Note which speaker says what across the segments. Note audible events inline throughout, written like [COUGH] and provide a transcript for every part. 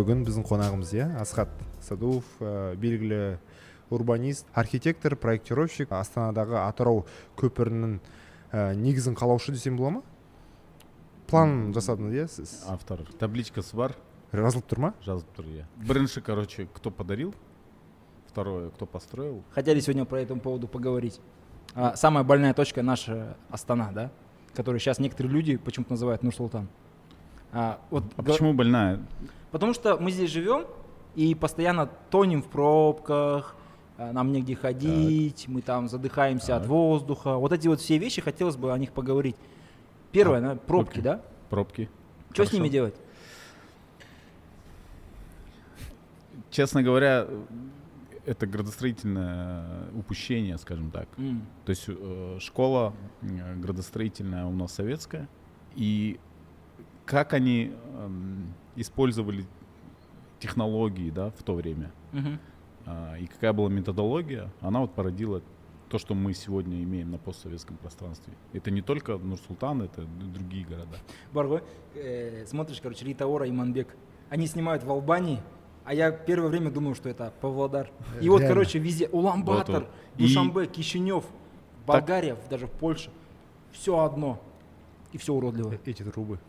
Speaker 1: бүгін біздің қонағымыз иә асхат садуов ә, белгілі урбанист архитектор проектировщик астанадағы атырау көпірінің ә, негізін қалаушы десем бола ма план жасадыңыз иә сіз
Speaker 2: автор табличкасы бар
Speaker 1: жазылып тұр ма
Speaker 2: жазылып тұр иә бірінші короче кто подарил второе кто построил
Speaker 3: Хотели сегодня по этому поводу поговорить. А, самая больная точка наша Астана, да? Которую сейчас некоторые люди почему-то называют Нур-Султан. А, вот
Speaker 2: а
Speaker 3: го-
Speaker 2: почему больная
Speaker 3: Потому что мы здесь живем и постоянно тонем в пробках, а, нам негде ходить, мы там задыхаемся от
Speaker 2: Так.
Speaker 3: воздуха. Вот эти вот все вещи, хотелось бы о них поговорить. Первое,
Speaker 2: А,
Speaker 3: да, пробки,
Speaker 2: окей.
Speaker 3: да?
Speaker 2: пробки
Speaker 3: Что с
Speaker 2: Хорошо.
Speaker 3: ними делать?
Speaker 2: честно говоря это градостроительное упущение скажем так
Speaker 3: М,
Speaker 2: То есть э, школа э, градостроительная у нас советская. И как они эм, использовали технологии да, в то время,
Speaker 3: мгм.
Speaker 2: а, и какая была методология, она вот породила то, что мы сегодня имеем на постсоветском пространстве. Это не только Нур-Султан, это и другие города.
Speaker 3: Барго, э, смотришь, короче, Рита Ора и Манбек. Они снимают в Албании, а я первое время думал, что это Павлодар. И вот,
Speaker 1: Реально.
Speaker 3: короче, везде.
Speaker 2: И-
Speaker 3: Душанбе, Кишинев, Болгария, даже в Польше. Все одно. И все уродливо.
Speaker 1: Э, эти трубы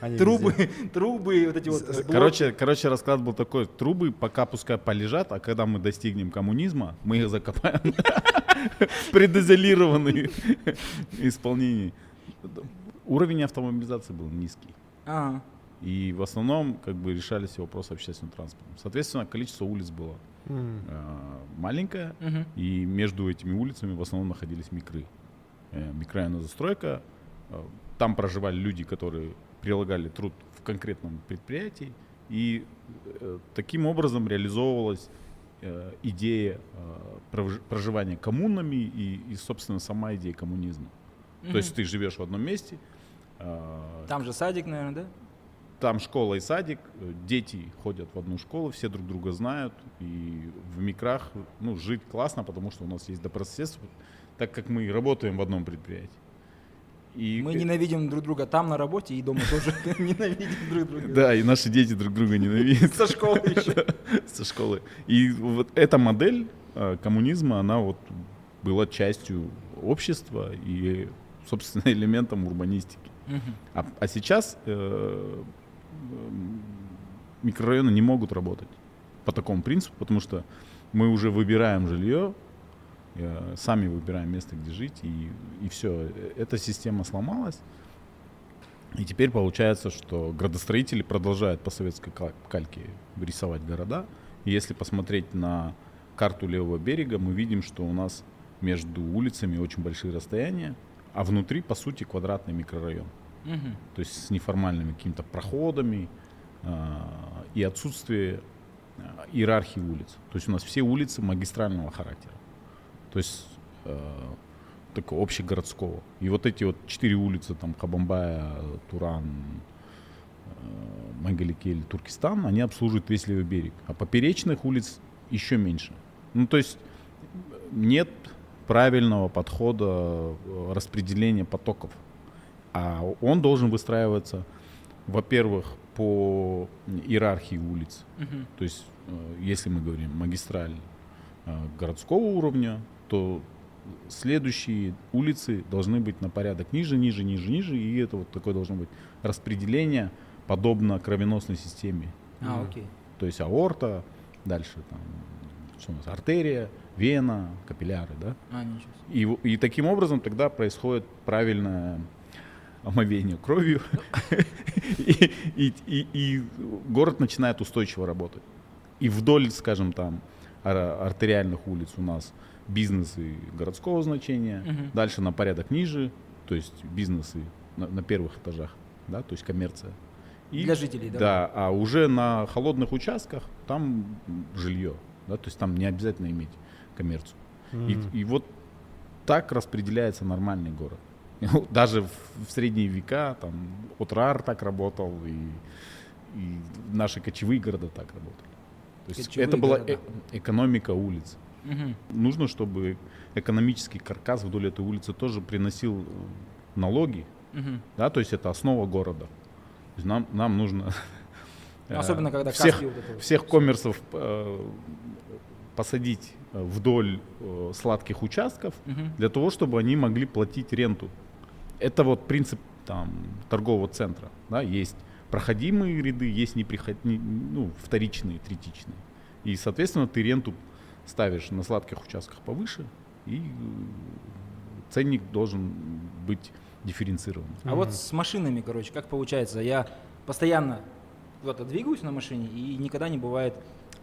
Speaker 1: Они
Speaker 3: Трубы,
Speaker 1: везде.
Speaker 3: трубы, вот эти вот. Блоки.
Speaker 2: Короче, короче, расклад был такой: трубы пока пускай полежат, а когда мы достигнем коммунизма, мы их закопаем [LAUGHS] предизолированные [LAUGHS] исполнении. Уровень автомобилизации был низкий.
Speaker 3: Ага.
Speaker 2: И в основном как бы решались все вопросы общественным транспортом. Соответственно, количество улиц было э, маленькое, и между этими улицами в основном находились микры. Э, микрорайонная застройка. э, Там проживали люди, которые прилагали труд в конкретном предприятии. И э, таким образом реализовывалась э, идея э, прож- проживания коммунами и, и, собственно, сама идея коммунизма. То есть ты живешь в одном месте, э,
Speaker 3: Там же садик, наверное, да?
Speaker 2: там школа и садик, дети ходят в одну школу, все друг друга знают, и в микрах ну, жить классно, потому что у нас есть добрососедство, так как мы работаем в одном предприятии. И,
Speaker 3: Мы ненавидим друг друга там на работе и дома тоже [LAUGHS] ненавидим друг друга.
Speaker 2: Да, и наши дети друг друга ненавидят
Speaker 3: Со школы [LAUGHS] еще.
Speaker 2: со школы. И вот эта модель э, коммунизма, она вот была частью общества и, собственно, [LAUGHS] элементом урбанистики. А, а сейчас э, микрорайоны не могут работать по такому принципу, потому что мы уже выбираем жилье, сами выбираем место, где жить, и, и все. Эта система сломалась. И теперь получается, что градостроители продолжают по советской ка- кальке рисовать города. И если посмотреть на карту левого берега, мы видим, что у нас между улицами очень большие расстояния, а внутри, по сути, квадратный микрорайон
Speaker 3: Мгм.
Speaker 2: то есть с неформальными какими-то проходами а, и отсутствие а, иерархии улиц. То есть у нас все улицы магистрального характера, то есть э, такого общегородского. И вот эти вот четыре улицы, там Хабамбая, Туран, э, Мангаликель, Туркестан, они обслуживают весь левый берег. А поперечных улиц еще меньше. Ну, то есть нет правильного подхода э, распределения потоков. А он должен выстраиваться, во-первых, по иерархии улиц.
Speaker 3: Мгм.
Speaker 2: То есть, э, если мы говорим магистраль э, городского уровня, то следующие улицы должны быть на порядок ниже, ниже, ниже, ниже, и это вот такое должно быть распределение, подобно кровеносной системе.
Speaker 3: А, окей.
Speaker 2: То есть аорта, дальше там, что у нас, артерия, вена, капилляры, да?
Speaker 3: А, ничего себе.
Speaker 2: И, и таким образом тогда происходит правильное омовение кровью, [LAUGHS] и, и- и- и город начинает устойчиво работать. И вдоль, скажем, там, ар- артериальных улиц у нас бизнесы городского значения,
Speaker 3: Мгм.
Speaker 2: дальше на порядок ниже, то есть бизнесы на, на первых этажах, да, то есть коммерция. И-
Speaker 3: Для жителей, да?
Speaker 2: да, а уже на холодных участках там жилье, да, то есть там не обязательно иметь коммерцию. И, и вот так распределяется нормальный город. [LAUGHS] Даже в, в средние века там Отрар так работал, и, и наши кочевые города так работали. То есть
Speaker 3: Кочевые
Speaker 2: это была э- экономика улиц.
Speaker 3: Мгм.
Speaker 2: Нужно, чтобы экономический каркас вдоль этой улицы тоже приносил э, налоги,
Speaker 3: Мгм.
Speaker 2: да, то есть это основа города. То есть нам, нам нужно [LAUGHS] э,
Speaker 3: Особенно, когда
Speaker 2: всех,
Speaker 3: вот это
Speaker 2: всех коммерсов э, посадить э, вдоль э, сладких участков
Speaker 3: Мгм.
Speaker 2: для того, чтобы они могли платить ренту. Это вот принцип там торгового центра. Да? Есть проходимые ряды, есть неприход... не- ну, вторичные, третичные. И, соответственно, ты ренту ставишь на сладких участках повыше, и э, ценник должен быть дифференцирован.
Speaker 3: А вот с машинами, короче, как получается? Я постоянно куда-то двигаюсь на машине, и никогда не бывает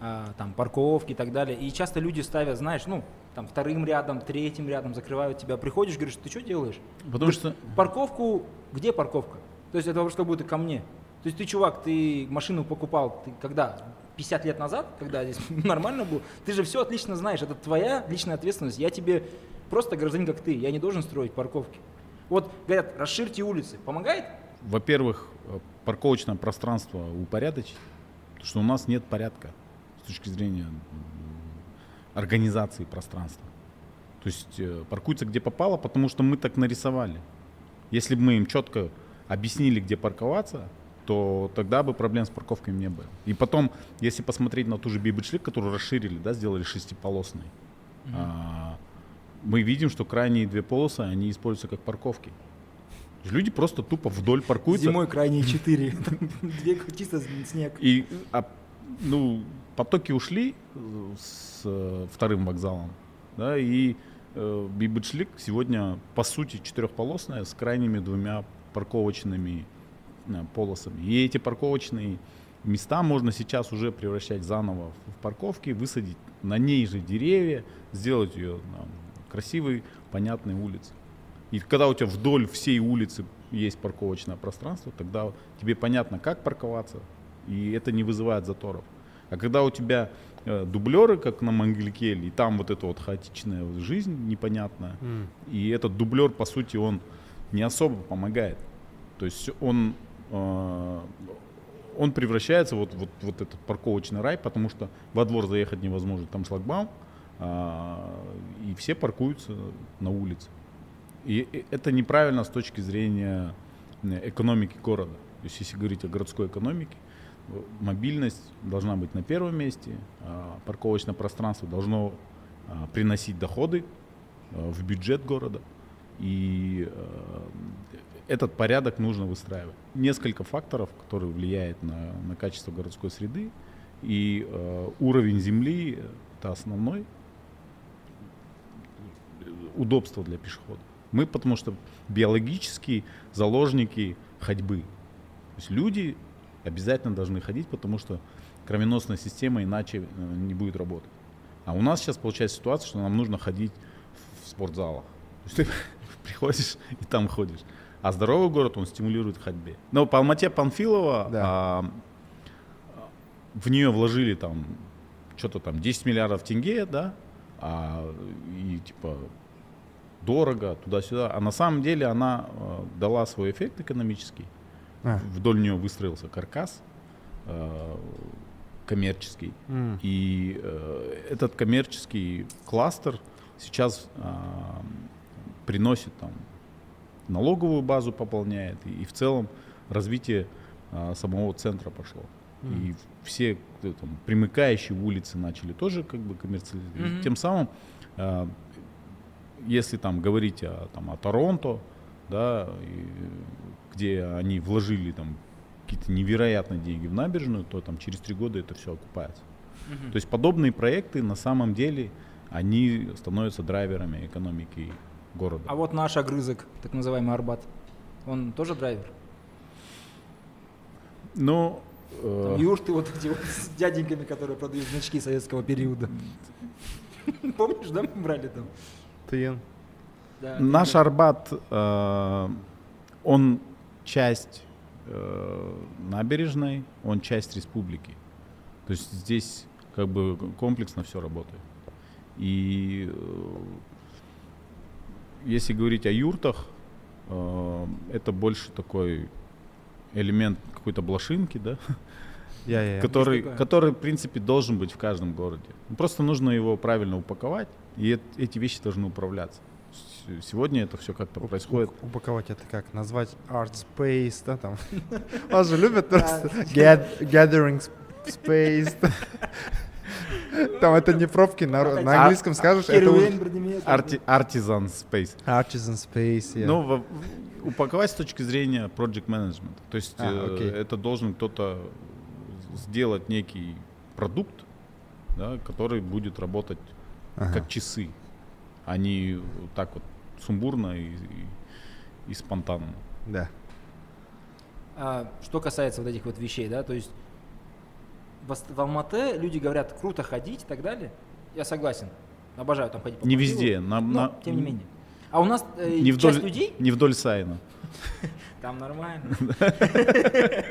Speaker 3: а, там парковки и так далее. И часто люди ставят, знаешь, ну, там вторым рядом, третьим рядом, закрывают тебя. Приходишь, говоришь, ты что делаешь?
Speaker 2: Потому что
Speaker 3: Парковку, где парковка? То есть это вопрос как будто ко мне. То есть ты, чувак, ты машину покупал, ты когда? 50 лет назад, когда здесь [LAUGHS] нормально был, ты же все отлично знаешь, это твоя личная ответственность. Я тебе просто гражданин, как ты, я не должен строить парковки. Вот говорят, расширьте улицы. Помогает?
Speaker 2: Во-первых, э, парковочное пространство упорядочить, потому что у нас нет порядка с точки зрения организации пространства. То есть э, паркуются где попало, потому что мы так нарисовали. Если бы мы им четко объяснили, где парковаться, то тогда бы проблем с парковками не было. И потом, если посмотреть на ту же Бибичлик, которую расширили, да, сделали шестиполосной, а, мы видим, что крайние две полосы, они используются как парковки. Люди просто тупо вдоль паркуются.
Speaker 3: Зимой крайние четыре. [LAUGHS] Две чисто снег.
Speaker 2: И а, ну, потоки ушли э, с э, вторым вокзалом, да, и э, Бибичлик сегодня по сути четырехполосная с крайними двумя парковочными полосами. И эти парковочные места можно сейчас уже превращать заново в парковки, высадить на ней же деревья, сделать ее ну, красивой, понятной улицей. И когда у тебя вдоль всей улицы есть парковочное пространство, тогда тебе понятно, как парковаться, и это не вызывает заторов. А когда у тебя э, дублеры, как на Мангелькеле, и там вот эта вот хаотичная жизнь непонятная,
Speaker 1: М.
Speaker 2: и этот дублер, по сути, он не особо помогает. То есть он, э, он превращается вот, вот, вот этот парковочный рай, потому что во двор заехать невозможно, там шлагбаум, а, и все паркуются на улице. И это неправильно с точки зрения э, экономики города. То есть если говорить о городской экономике, мобильность должна быть на первом месте, а парковочное пространство должно а, приносить доходы э, в бюджет города. И э, этот порядок нужно выстраивать. Несколько факторов, которые влияют на, на качество городской среды. И э, уровень земли – это основной удобство для пешехода. Мы потому что биологические заложники ходьбы. То есть люди обязательно должны ходить, потому что кровеносная система иначе э, не будет работать. А у нас сейчас получается ситуация, что нам нужно ходить в спортзалах. То [LAUGHS] есть ты приходишь и там ходишь. А здоровый город, он стимулирует ходьбе. Но по Алмате Панфилова
Speaker 1: Да.
Speaker 2: а, в нее вложили там что-то там 10 миллиардов тенге, да, а, и типа дорого туда-сюда. А на самом деле она э, дала свой эффект экономический.
Speaker 1: А.
Speaker 2: Вдоль нее выстроился каркас э, коммерческий.
Speaker 1: М.
Speaker 2: И э, этот коммерческий кластер сейчас а, приносит там налоговую базу пополняет и, и в целом развитие а, самого центра пошло. И все там, примыкающие улицы начали тоже как бы коммерциализировать.
Speaker 3: Мгм.
Speaker 2: Тем самым, а, если там говорить о, там, о Торонто, да, и, где они вложили там какие-то невероятные деньги в набережную, то там через три года это все окупается. То есть подобные проекты на самом деле они становятся драйверами экономики города.
Speaker 3: А вот наш огрызок, так называемый Арбат, он тоже драйвер?
Speaker 2: Э,
Speaker 3: Там юрты вот эти вот с дяденьками, которые продают значки советского периода. [LAUGHS] Помнишь, да, мы брали там?
Speaker 1: Тыйын.
Speaker 3: Да,
Speaker 2: наш
Speaker 3: да.
Speaker 2: Арбат, э, он часть э, набережной, он часть республики. То есть здесь как бы комплексно все работает. И э, если говорить о юртах, э, это больше такой элемент какой-то блошинки, да,
Speaker 1: Я, я,
Speaker 2: который, который, в принципе, должен быть в каждом городе. Просто нужно его правильно упаковать, и эт- эти вещи должны управляться. Сегодня это все как-то происходит.
Speaker 1: Упаковать это как? Назвать Art Space, да, там. [LAUGHS] Вас же любят просто. Gathering Space. [LAUGHS] Там это не пробки, на на английском скажешь, это
Speaker 2: Арти- Artisan Space.
Speaker 1: Artisan Space, yeah.
Speaker 2: Ну, упаковать с точки зрения project management. То есть
Speaker 1: А,
Speaker 2: э,
Speaker 1: окей.
Speaker 2: это должен кто-то сделать некий продукт, да, который будет работать
Speaker 1: Ага.
Speaker 2: как часы, а не так вот сумбурно и, и- и спонтанно.
Speaker 1: Да.
Speaker 3: А, что касается вот этих вот вещей, да, то есть в, Алматы люди говорят, круто ходить и так далее. Я согласен. Обожаю там ходить по
Speaker 2: Не
Speaker 3: квартиру,
Speaker 2: везде, на-
Speaker 3: но
Speaker 2: на-
Speaker 3: тем не менее. А у нас э,
Speaker 2: Не
Speaker 3: часть
Speaker 2: вдоль,
Speaker 3: людей,
Speaker 2: не вдоль Сайна. [LAUGHS]
Speaker 3: там нормально. [LAUGHS]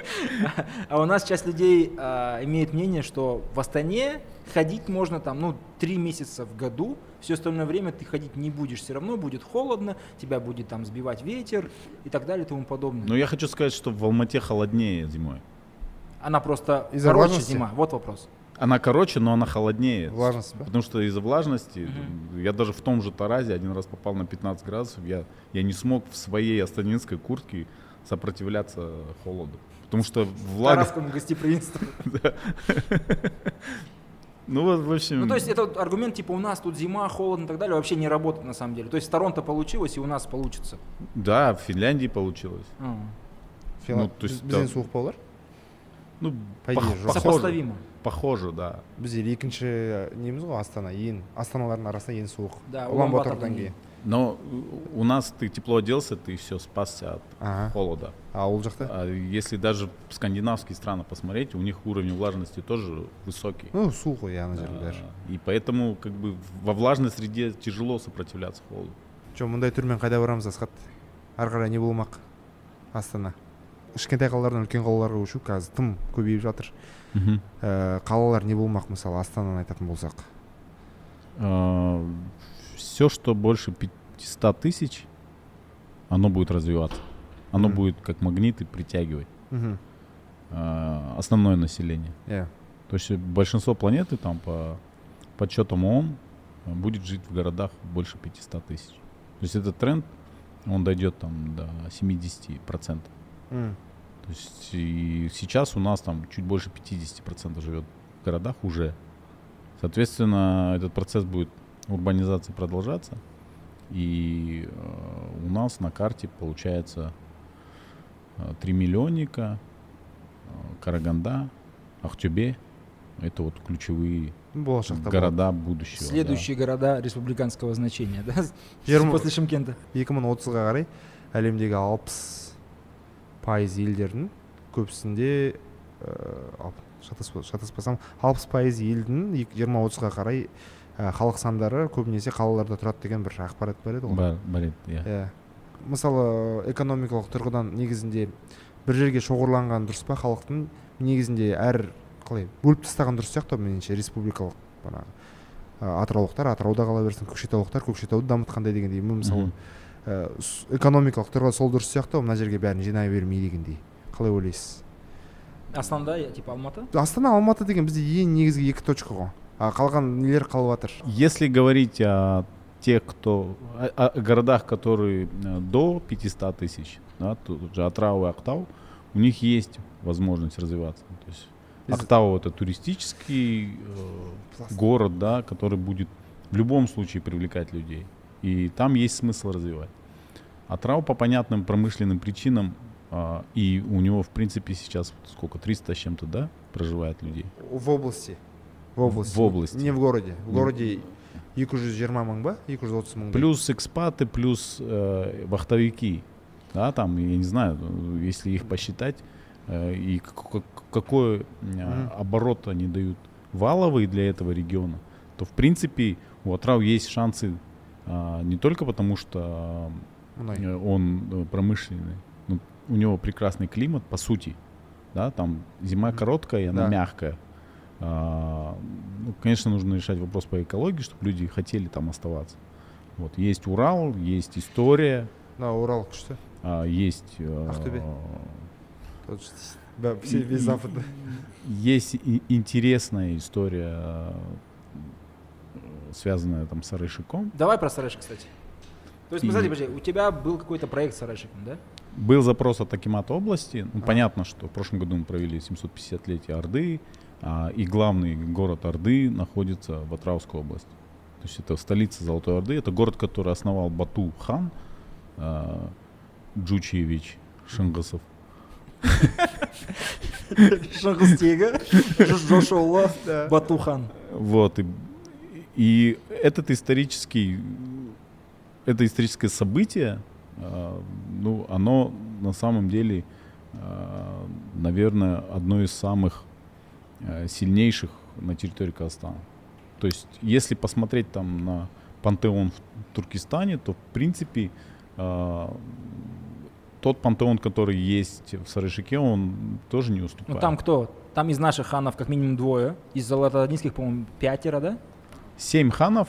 Speaker 3: А у нас часть людей а, имеет мнение, что в Астане ходить можно там, ну, три месяца в году, все остальное время ты ходить не будешь, все равно будет холодно, тебя будет там сбивать ветер и так далее и тому подобное.
Speaker 2: Но я хочу сказать, что в Алмате холоднее зимой.
Speaker 3: Она просто
Speaker 1: Из-за
Speaker 3: короче
Speaker 1: влажности?
Speaker 3: зима, вот вопрос.
Speaker 2: Она короче, но она холоднее.
Speaker 1: Влажность, да?
Speaker 2: Потому что из-за влажности,
Speaker 3: Мгм.
Speaker 2: я даже в том же Таразе один раз попал на 15 градусов, я, я не смог в своей астанинской куртке сопротивляться холоду. Потому что влага...
Speaker 3: Тарасскому гостеприимству. [LAUGHS]
Speaker 2: Ну вот, в общем...
Speaker 3: Ну, то есть это вот аргумент, типа, у нас тут зима, холодно и так далее, вообще не работает на самом деле. То есть в Торонто получилось, и у нас получится.
Speaker 2: Да, в Финляндии получилось. Ну, то есть
Speaker 1: бізден
Speaker 2: да.
Speaker 1: суық болар
Speaker 2: Ну,
Speaker 1: По идее,
Speaker 2: пох-
Speaker 1: жоқ.
Speaker 2: похоже,
Speaker 3: Сопоставимо.
Speaker 2: похоже, да.
Speaker 1: бізде екінші неміз ғой астана ең астаналардың арасында ең суық
Speaker 3: Да,
Speaker 1: улан
Speaker 3: Улан-Батордан
Speaker 1: батордан
Speaker 3: кейін.
Speaker 1: кейін
Speaker 2: Но у нас ты тепло оделся, ты все спасся от
Speaker 1: Ага.
Speaker 2: холода.
Speaker 1: а ол жақта
Speaker 2: А если даже скандинавские страны посмотреть, у них уровень влажности тоже высокий.
Speaker 1: ну суық қой иә ана жерде бәрі
Speaker 2: А, И поэтому как бы во влажной среде тяжело сопротивляться холоду.
Speaker 1: жо мұндай түрмен қайда барамыз асхат ары қарай не болмақ астана кішкентай қалалардан үлкен қалаларға көшу қазір тым көбейіп жатыр Ә, қалалар не болмақ мысалы астананы айтатын болсақ
Speaker 2: все, что больше 500 тысяч, оно будет развиваться. Оно
Speaker 1: Мгм.
Speaker 2: будет как магниты притягивать
Speaker 1: мхм
Speaker 2: а, основное население.
Speaker 1: иә
Speaker 2: То есть большинство планеты там по подсчетам ООН а, будет жить в городах больше 500 тысяч. То есть этот тренд, он дойдет там до 70%. То есть и сейчас у нас там чуть больше 50% живет в городах уже. Соответственно, этот процесс будет урбанизации продолжаться. И э, у нас на карте получается э, 3 миллионника, э, Караганда, Ахтюбе. Это вот ключевые
Speaker 1: болашақта
Speaker 2: города будущего. да.
Speaker 3: Следующие города республиканского значения, да? После Шымкента.
Speaker 1: 2030-ға қарай әлемдегі алпыс пайыз елдердің көбісінде ә, шатаспа- шатаспасам алпыс пайыз елдің жиырма отызға қарай ә, халық сандары көбінесе қалаларда тұрады деген бір ақпарат бар еді ғой.
Speaker 2: Бар- бар еді, иә.
Speaker 1: иә мысалы экономикалық тұрғыдан негізінде бір жерге шоғырланған дұрыс па? Халықтың негізінде әр қалай бөліп тастаған дұрыс сияқты меніңше республикалық бағанағы атыраулықтар атырауда қала берсін көкшетаулықтар көкшетауды дамытқандай дегендей. Мысалы экономикалық тұрғыда сол дұрыс сияқты ғой мына жерге бәрін жинай бермей дегендей қалай ойлайсыз
Speaker 3: Астанда, типа Алматы?
Speaker 1: астана алматы деген бізде ең негізгі екі точка ғой а қалған нелер қалып жатыр
Speaker 2: Если говорить о тех, кто о, о городах, которые э, до 500 тысяч, да, тут же Атрау и Актау, у них есть возможность развиваться. То есть
Speaker 1: Из-
Speaker 2: Актау это туристический э,
Speaker 1: Классно.
Speaker 2: город, да, который будет в любом случае привлекать людей. И там есть смысл развивать. Атрау по понятным промышленным причинам, а, и у него, в принципе, сейчас сколько, 300 с чем-то, да, проживает людей.
Speaker 1: в области в области
Speaker 2: В области.
Speaker 1: не в городе в городе екі жүз жиырма мың ба екі жүз отыз мың
Speaker 2: Плюс экспаты, плюс э, вахтовики. Да, там, я не знаю, э, если их посчитать, э, и к- к- какой э, оборот они дают валовый для этого региона, то в принципе у Атрау есть шансы а, не только потому, что
Speaker 1: мұнай
Speaker 2: э, он э, промышленный, но у него прекрасный климат, по сути. Да, там зима короткая, и она
Speaker 1: Да.
Speaker 2: мягкая. А, ну, конечно, нужно решать вопрос по экологии, чтобы люди хотели там оставаться. Вот есть Урал, есть история,
Speaker 1: мына орал күшті
Speaker 2: а, есть э,
Speaker 1: Ақтөбе. Тот же да, все- весь запад да.
Speaker 2: есть и- интересная история, э, связанная там с Арышиком.
Speaker 3: Давай про Сарэш, кстати. То есть,
Speaker 2: И-
Speaker 3: смотри, подожди, у тебя был какой-то проект с Сарайшиком, да?
Speaker 2: Был запрос от Акимата области. Ну,
Speaker 3: А.
Speaker 2: понятно, что в прошлом году мы провели 750-летие Орды, а, и главный город Орды находится в Атраускской области. То есть это столица Золотой Орды. Это город, который основал Бату хан а, Джучиевич Шингасов.
Speaker 3: Шангустега, Жошолла, Батухан.
Speaker 2: Вот. И, и этот исторический, это историческое событие, а, ну, оно на самом деле, а, наверное, одно из самых а, сильнейших на территории Казахстана. То есть, если посмотреть там на пантеон в Туркестане, то, в принципе, тот пантеон, который есть в Сарышике, он тоже не уступает.
Speaker 3: Ну там кто? Там из наших ханов как минимум двое. Из золотоордынских, по-моему, пятеро, да?
Speaker 2: Семь ханов,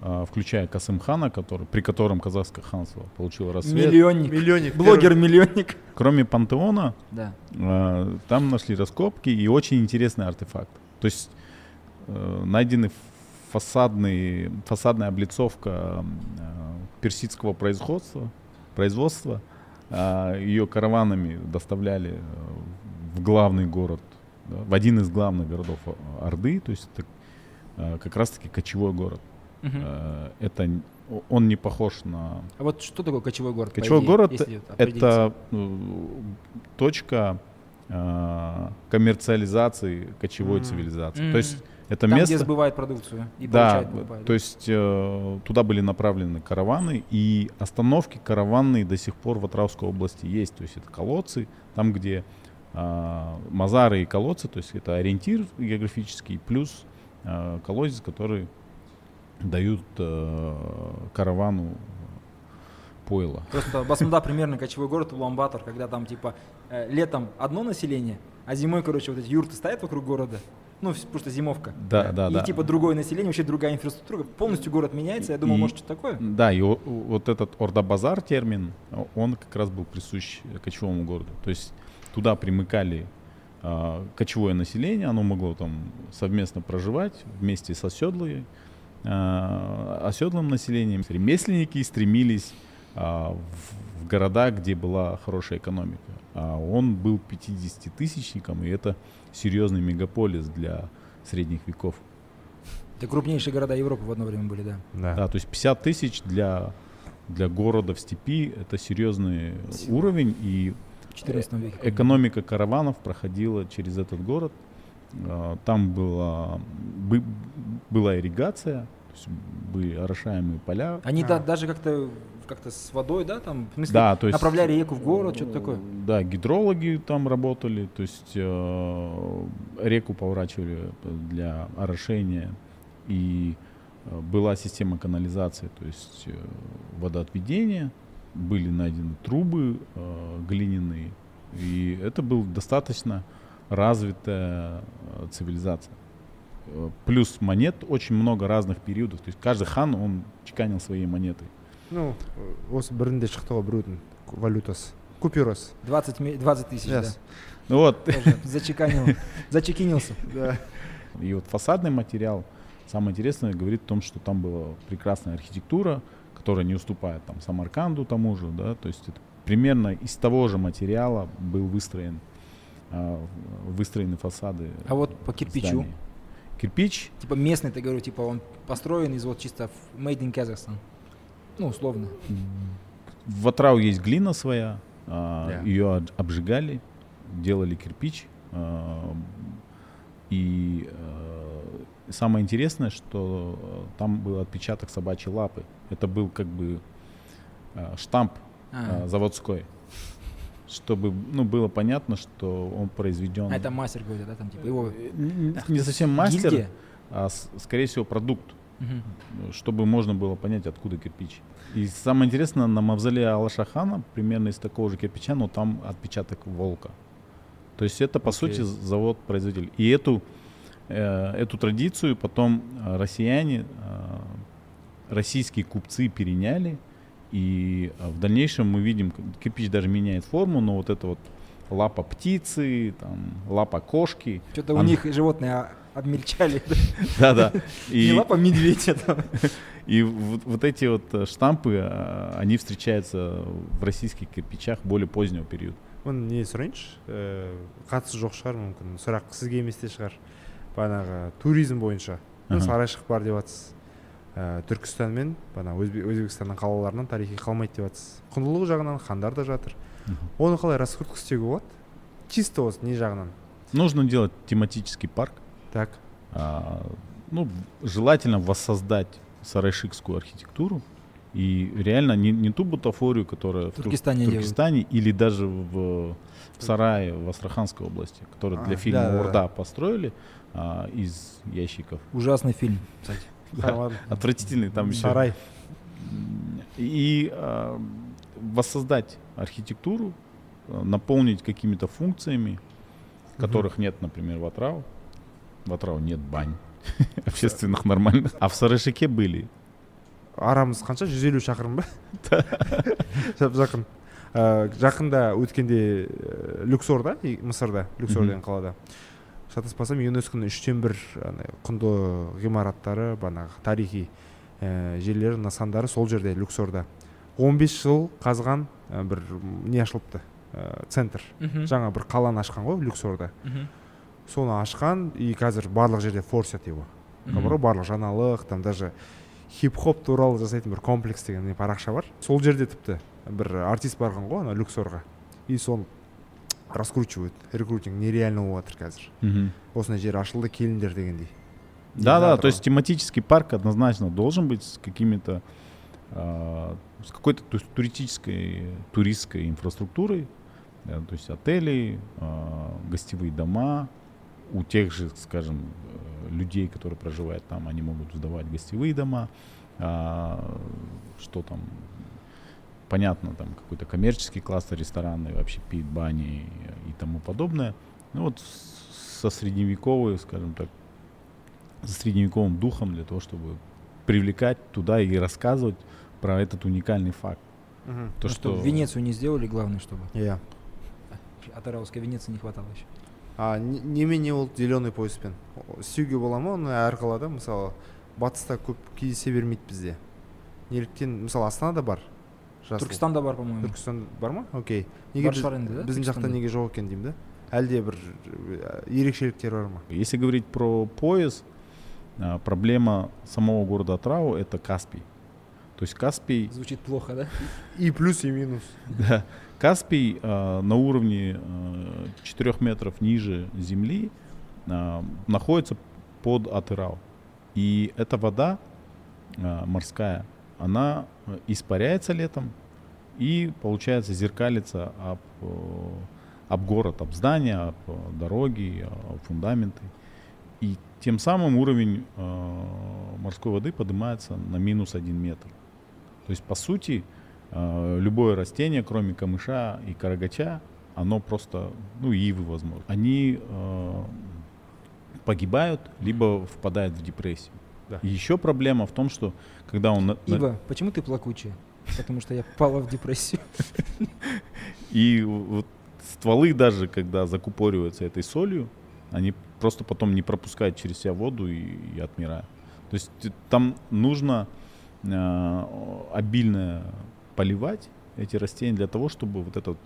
Speaker 2: А, включая Касым хана, который, при котором казахское ханство получило рассвет.
Speaker 3: Миллионник.
Speaker 1: Миллионник.
Speaker 3: Блогер-миллионник.
Speaker 2: Кроме пантеона,
Speaker 3: Да.
Speaker 2: а, там нашли раскопки и очень интересный артефакт. То есть э, найдены фасадные, фасадная облицовка э, персидского производства, производства. А, Ее караванами доставляли э, в главный город, да, в один из главных городов Орды, то есть это э, как раз-таки кочевой город. Э, Это он не похож на
Speaker 3: А вот что такое кочевой город?
Speaker 2: Кочевой
Speaker 3: идее,
Speaker 2: город это э, точка э, коммерциализации кочевой
Speaker 1: М.
Speaker 2: цивилизации.
Speaker 3: М.
Speaker 2: То есть это
Speaker 3: Там, где
Speaker 2: место,
Speaker 3: сбывают продукцию и
Speaker 2: да,
Speaker 3: покупают.
Speaker 2: то есть э, туда были направлены караваны и остановки караванные до сих пор в Атраусской области есть. То есть это колодцы, там где э, мазары и колодцы, то есть это ориентир географический плюс э, колодец, который дают э, каравану пойло.
Speaker 3: Просто Басмуда примерно кочевой город Улан-Батор, когда там типа э, летом одно население, а зимой, короче, вот эти юрты стоят вокруг города. Ну, просто зимовка.
Speaker 2: Да, да,
Speaker 3: и
Speaker 2: да.
Speaker 3: типа другое население, вообще другая инфраструктура. Полностью город меняется. Я думал,
Speaker 2: И-
Speaker 3: может, что такое?
Speaker 2: Да, и о- вот этот ордобазар термин, он как раз был присущ кочевому городу. То есть туда примыкали а, кочевое население, оно могло там совместно проживать вместе с оседлой, оседлым населением. Ремесленники стремились а, в, в города, где была хорошая экономика. А он был 50-тысячником, и это серьезный мегаполис для средних веков.
Speaker 3: Это крупнейшие города Европы в одно время были, да.
Speaker 1: Да.
Speaker 2: Да, то есть 50 тысяч для, для города в степи это серьезный уровень, и
Speaker 3: В 14 веке.
Speaker 2: экономика караванов проходила через этот город. А, Там была, бы- была ирригация, то есть были орошаемые поля.
Speaker 3: Они
Speaker 1: А.
Speaker 3: да, даже как-то как-то с водой, да, там, в смысле,
Speaker 2: Да, то есть,
Speaker 3: направляли реку в город, что-то такое.
Speaker 2: Да, гидрологи там работали, то есть э, реку поворачивали для орошения, и э, была система канализации, то есть э, водоотведения, были найдены трубы э, глиняные, и это была достаточно развитая э, цивилизация. Э, Плюс монет очень много разных периодов, то есть каждый хан, он чеканил свои монеты.
Speaker 1: ну э, осы бірінде шықты ғой біреудің валютасы купюрасы
Speaker 3: 20, ме- 20 тысяч,
Speaker 1: Yes.
Speaker 2: Ну вот,
Speaker 3: да. Тоже зачеканил, зачекинился. [LAUGHS]
Speaker 1: да
Speaker 2: И вот фасадный материал, самое интересное, говорит о том, что там была прекрасная архитектура, которая не уступает там Самарканду тому же, да, то есть это примерно из того же материала был выстроен, а, выстроены фасады.
Speaker 3: А вот по кирпичу?
Speaker 2: зданий. Кирпич,
Speaker 3: Типа местный, ты говорю, типа он построен из вот чисто made in Kazakhstan. Ну, условно.
Speaker 2: в Атрау есть глина своя, а,
Speaker 1: Да.
Speaker 2: ее об- обжигали, делали кирпич. а, И э, самое интересное, что э, там был отпечаток собачьей лапы. Это был как бы э, штамп
Speaker 3: А,
Speaker 2: э, заводской, чтобы ну, было понятно, что он произведен.
Speaker 3: а это мастер какой-то, да, там типа его
Speaker 2: Э, не совсем мастер,
Speaker 3: гильдия?
Speaker 2: а скорее всего продукт, э, чтобы можно было понять, откуда кирпич. И самое интересное, на мавзолее Алашахана примерно из такого же кирпича, но там отпечаток волка. То есть это, по
Speaker 1: Окей.
Speaker 2: сути, завод-производитель. И эту, э, эту традицию потом э, россияне, э, российские купцы переняли. И э, в дальнейшем мы видим, кирпич даже меняет форму, но вот это вот лапа птицы, там, лапа кошки,
Speaker 3: Что-то у
Speaker 2: Она-
Speaker 3: них животные а- обмельчали.
Speaker 2: Да-да. [LAUGHS] И,
Speaker 3: лапа медведя [LAUGHS]
Speaker 2: и вот, эти вот э, штампы, а, они встречаются в российских кирпичах более позднего периода.
Speaker 1: оны не сұрайыншы ә, қатысы жоқ шығар мүмкін. Сұрақ сізге емес те шығар. Бағанағы туризм бойынша. Ну, сарайшық бар деп жатсыз ә, түркістан мен бана Өзбе- өзбекстанның қалаларынан тарихи қалмайды деп жатсыз құндылығы жағынан хандар да жатыр оны қалай раскрутка істеуге болады чисто осы не жағынан
Speaker 2: Нужно делать тематический парк.
Speaker 1: так
Speaker 2: а, ну, желательно воссоздать сарайшикскую архитектуру и реально не, не ту бутафорию, которая в Тур-
Speaker 3: Туркестане
Speaker 2: в
Speaker 3: делают.
Speaker 2: Туркестане или даже в, в Сарае, в Астраханской области, которые
Speaker 1: А,
Speaker 2: для фильма
Speaker 1: да-да-да.
Speaker 2: Урда построили а, из ящиков.
Speaker 3: Ужасный фильм, кстати.
Speaker 2: Да,
Speaker 1: ладно. [LAUGHS]
Speaker 2: Отвратительный там еще.
Speaker 1: сарай
Speaker 2: И а, воссоздать архитектуру, а, наполнить какими-то функциями, которых нет, например, в Атрау. В Атрау нет бань [LAUGHS] общественных нормальных. А в Сарайшике были.
Speaker 1: арамыз қанша? жүз елу шақырым ба? [LAUGHS] Жақын. Ә, жақында өткенде ә, люксорда мысырда? Люксор деген қалада шатаспасам юнеско ның үштен бір құнды ғимараттары бағанағы тарихи ә, жерлері нысандары сол жерде люксорда. 15 жыл қазған ә, бір не ашылыпты? Ә, центр. Жаңа бір қаланы ашқан ғой люксорда. Соны ашқан и қазір барлық жерде форсят его. Барлық жаңалық там даже хип хоп туралы жасайтын бір комплекс деген не парақша бар. Сол жерде тіпті бір артист барған ғой ана люксорға. И соны раскручивают рекрутинг нереально болып жатыр қазір.
Speaker 2: Мгм.
Speaker 1: осындай жер ашылды келіңдер дегендей.
Speaker 2: Да, да, то есть тематический парк однозначно должен быть с какими-то, а, с какой-то ту- туристической, туристской инфраструктурой, да, то есть отели, а, гостевые дома, у тех же, скажем, э, людей, которые проживают там, они могут сдавать гостевые дома, а, что там, понятно, там какой-то коммерческий кластер, рестораны, вообще пит, бани и тому подобное. Ну вот с- со средневековой, скажем так, с средневековым духом для того, чтобы привлекать туда и рассказывать про этот уникальный факт.
Speaker 1: мхм
Speaker 2: То,
Speaker 3: Ну
Speaker 2: что
Speaker 3: что, Венецию не сделали, главное, чтобы.
Speaker 1: иә
Speaker 3: Атырауской Венеции не хватало еще.
Speaker 1: а не- немене ол зеленый пояспен О, істеуге бола ма оны әр қалада мысалы батыста көп кездесе бермейді бізде неліктен мысалы астанада бар жасыл.
Speaker 3: Түркістанда бар, по-моему.
Speaker 1: түркістан бар ма окей неге
Speaker 3: Бар
Speaker 1: біз-
Speaker 3: шығар енді, да,
Speaker 1: біздің жақта
Speaker 3: Түркістанда?
Speaker 1: неге жоқ екен деймін да әлде бір ә, ерекшеліктер бар ма
Speaker 2: Если говорить про пояс, а, проблема самого города Атрау это Каспий. То есть Каспий,
Speaker 3: Звучит плохо, да?
Speaker 1: и плюс и минус [LAUGHS]
Speaker 2: да, Каспий а, на уровне 4 метров ниже земли а, находится под Атырау. И эта вода а, морская, она э, испаряется летом и, получается, зеркалится об, э, об город, об здания, об э, дороги, об фундаменты. И тем самым уровень морской воды поднимается на минус один метр. То есть, по сути, любое растение, кроме камыша и карагача, оно просто, ну, ивы, возможно, они погибают, либо впадают в депрессию.
Speaker 1: Да.
Speaker 2: Еще проблема в том, что когда он... на-
Speaker 3: Ива, почему ты плакучая? Потому что я попала в депрессию.
Speaker 2: И вот стволы даже, когда закупориваются этой солью, они просто потом не пропускают через себя воду и, и отмирают. То есть там нужно э, обильно поливать эти растения для того, чтобы вот эта вот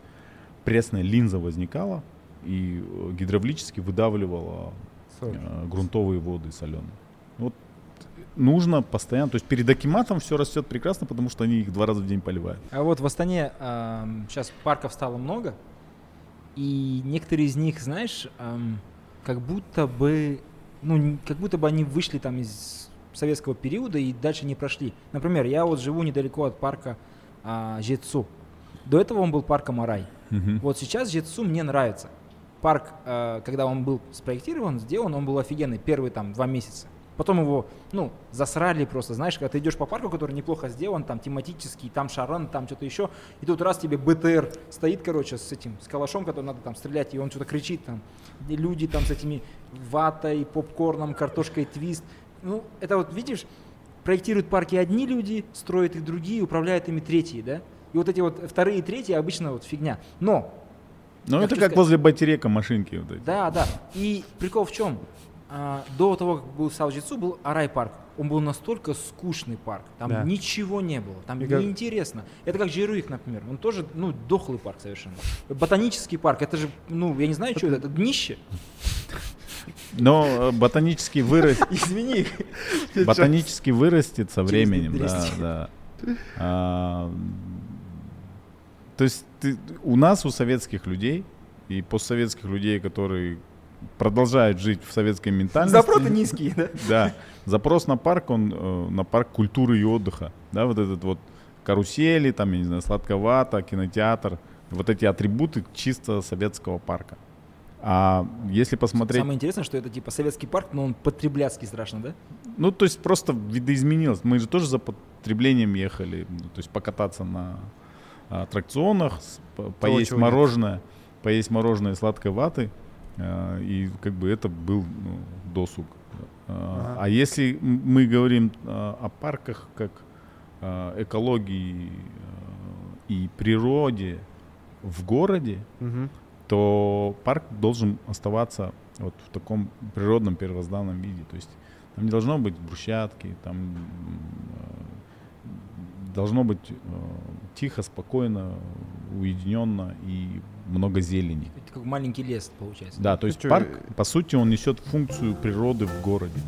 Speaker 2: пресная линза возникала и э, гидравлически выдавливала э, грунтовые воды соленые. Вот нужно постоянно, то есть перед акиматом все растет прекрасно, потому что они их два раза в день поливают.
Speaker 3: А вот в Астане сейчас парков стало много, и некоторые из них, знаешь, ам, как будто бы, ну, как будто бы они вышли там из советского периода и дальше не прошли. Например, я вот живу недалеко от парка а, Жетсу. До этого он был парком Арай.
Speaker 2: Мгм.
Speaker 3: Вот сейчас Жетсу мне нравится. Парк, э, когда он был спроектирован, сделан, он был офигенный первые там два месяца. Потом его, ну, засрали просто, знаешь, когда ты идешь по парку, который неплохо сделан, там тематический, там шаран, там что-то еще, и тут раз тебе БТР стоит, короче, с этим, с калашом, который надо там стрелять, и он что-то кричит там, и люди там с этими ватой, попкорном, картошкой твист. Ну, это вот, видишь, проектируют парки одни люди, строят их другие, управляют ими третьи, да? И вот эти вот вторые и третьи обычно вот фигня. Но
Speaker 2: Ну, это как
Speaker 3: сказать-
Speaker 2: возле байтерека машинки вот эти.
Speaker 3: да, да. И прикол в чем? А, до того, как был Салжицу, был Арай парк. Он был настолько скучный парк. Там
Speaker 1: Да.
Speaker 3: ничего не было. Там
Speaker 1: кажется-
Speaker 3: неинтересно. Это как Жируик, например. Он тоже, ну, дохлый парк совершенно. Ботанический парк. Это же, ну, я не знаю, что это. Это днище.
Speaker 2: Но э, ботанический вырастет, [LAUGHS]
Speaker 3: Извини.
Speaker 2: ботанически вырастет со временем, да,
Speaker 3: 200.
Speaker 2: да. А, то есть ты- у нас, у советских людей и постсоветских людей, которые продолжают жить в советской ментальности.
Speaker 3: Запроты низкие, да?
Speaker 2: Да. Запрос на парк, он э, на парк культуры и отдыха. Да, вот этот вот карусели, там, я не знаю, сладковато, кинотеатр. Вот эти атрибуты чисто советского парка. А если посмотреть...
Speaker 3: Самое интересное, что это типа советский парк, но он потребляцкий страшно, да?
Speaker 2: Ну, то есть просто видоизменилось. Мы же тоже за потреблением ехали. ну, То есть покататься на а, аттракционах, поесть
Speaker 1: чего нет.
Speaker 2: мороженое, поесть мороженое сладкой ваты. А, И как бы это был ну, досуг. А
Speaker 1: Ага.
Speaker 2: а если мы говорим а, о парках как экологии и природе в городе,
Speaker 1: Мгм.
Speaker 2: то парк должен оставаться вот в таком природном первозданном виде. То есть там не должно быть брусчатки, там должно быть тихо, спокойно, уединенно и много зелени.
Speaker 3: Это как маленький лес получается.
Speaker 2: Да, то есть
Speaker 1: чё,
Speaker 2: парк,
Speaker 1: э,
Speaker 2: по сути, он несет функцию природы в городе.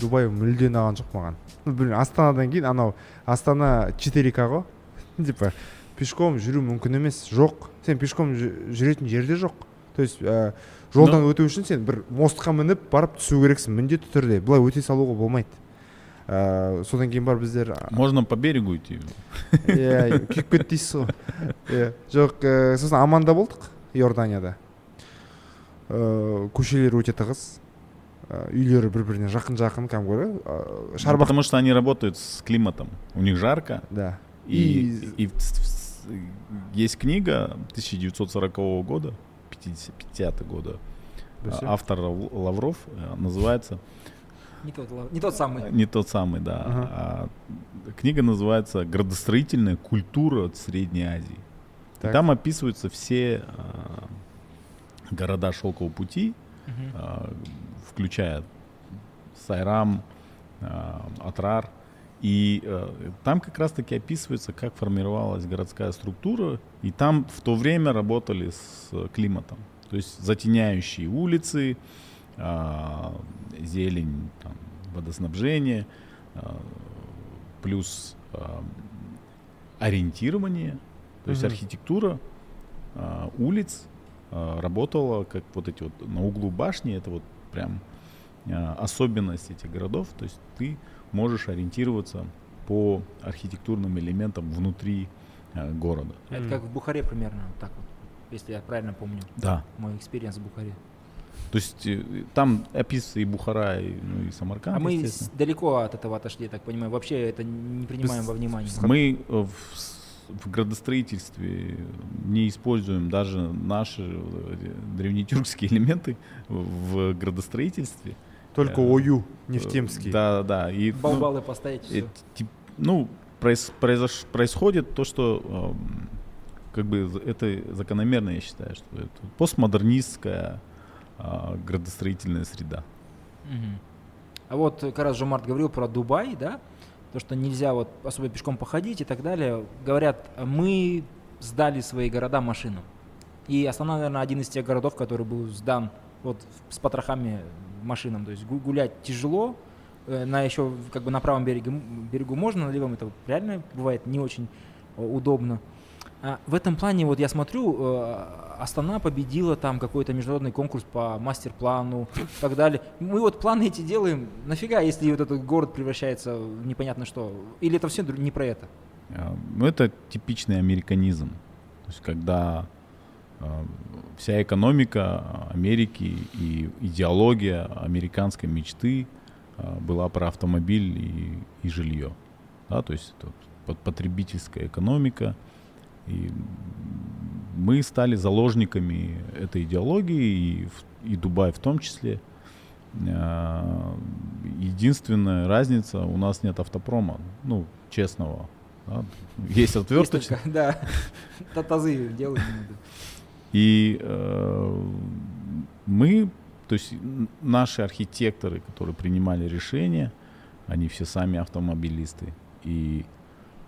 Speaker 1: дубай мүлде ұнаған жоқ маған ну білмеймін астанадан кейін анау астана 4к ғой типа пешком жүру мүмкін емес жоқ сен пешком жü- жүретін жерде жоқ то есть ә, жолдан өту үшін сен бір мостқа мініп барып түсу керексің міндетті түрде былай өте салуға болмайды ә, содан кейін барып біздер
Speaker 2: Можно по берегу идти.
Speaker 1: иә күйіп кетті дейсіз ғой иә жоқ ә, сосын аманда болдық иорданияда ә, көшелер өте тығыз ә, үйлері бір біріне жақын жақын кәдімгі ә,
Speaker 2: Ну,
Speaker 1: шарбақ
Speaker 2: потому что они работают с климатом. У них жарко,
Speaker 1: да
Speaker 2: И, и в- в- есть книга 1940 года, 50, 50 года, а, автор Лав- Лавров, э, называется,
Speaker 3: Не тот, не тот самый.
Speaker 2: не тот самый, да,
Speaker 1: Ага.
Speaker 2: а книга называется «Градостроительная культура Средней Азии». И
Speaker 1: Так.
Speaker 2: там описываются все а, города Шелкового пути, а, включая Сайрам, а, Атрар. И э, там как раз-таки описывается, как формировалась городская структура. И там в то время работали с э, климатом. То есть затеняющие улицы, а, зелень, там, водоснабжение, а, плюс а, ориентирование. То есть
Speaker 1: Мгм.
Speaker 2: архитектура а, улиц а, работала как вот эти вот на углу башни. Это вот прям а, особенность этих городов. То есть ты можешь ориентироваться по архитектурным элементам внутри а, города.
Speaker 3: Это как в Бухаре примерно, вот так вот, если я правильно помню.
Speaker 2: Да.
Speaker 3: Мой experience в Бухаре.
Speaker 2: То есть э, там описывается и Бухара, и, ну, и Самарканд.
Speaker 3: А мы далеко от этого отошли, я так понимаю. Вообще это не принимаем
Speaker 1: Без-
Speaker 3: во внимание.
Speaker 2: Мы э, в, в градостроительстве не используем даже наши э, древнетюркские элементы в градостроительстве.
Speaker 1: Только
Speaker 2: Э,
Speaker 1: ою нефтемский
Speaker 2: Да, да. И, ну,
Speaker 3: Балбалы поставить,
Speaker 2: э,
Speaker 3: всё.
Speaker 2: тип- ну, проис- произош- происходит то, что как бы это закономерно, я считаю, что это постмодернистская а, градостроительная среда.
Speaker 3: Мгм. А вот э, как раз Жомарт говорил про Дубай, да? То, что нельзя вот особо пешком походить и так далее. Говорят, мы сдали свои города машинам. И Астана, наверное, один из тех городов, который был сдан вот с потрохами машинам. То есть гу- гулять тяжело, э, на еще как бы на правом берегу, м- берегу можно, на левом это реально бывает не очень э, удобно. А в этом плане вот я смотрю, э, Астана победила там какой-то международный конкурс по мастер-плану и так далее. Мы вот планы эти делаем, нафига, если вот этот город превращается в непонятно что? Или это все не про это?
Speaker 2: Ну, это типичный американизм. То есть, когда вся экономика Америки и идеология американской мечты а, была про автомобиль и, и жилье. Да, то есть это потребительская экономика. И мы стали заложниками этой идеологии, и, и Дубай в том числе. А, единственная разница, у нас нет автопрома, ну, честного. да. Есть
Speaker 3: только, Да, татазы делают.
Speaker 2: И э, мы, то есть наши архитекторы, которые принимали решения, они все сами автомобилисты. И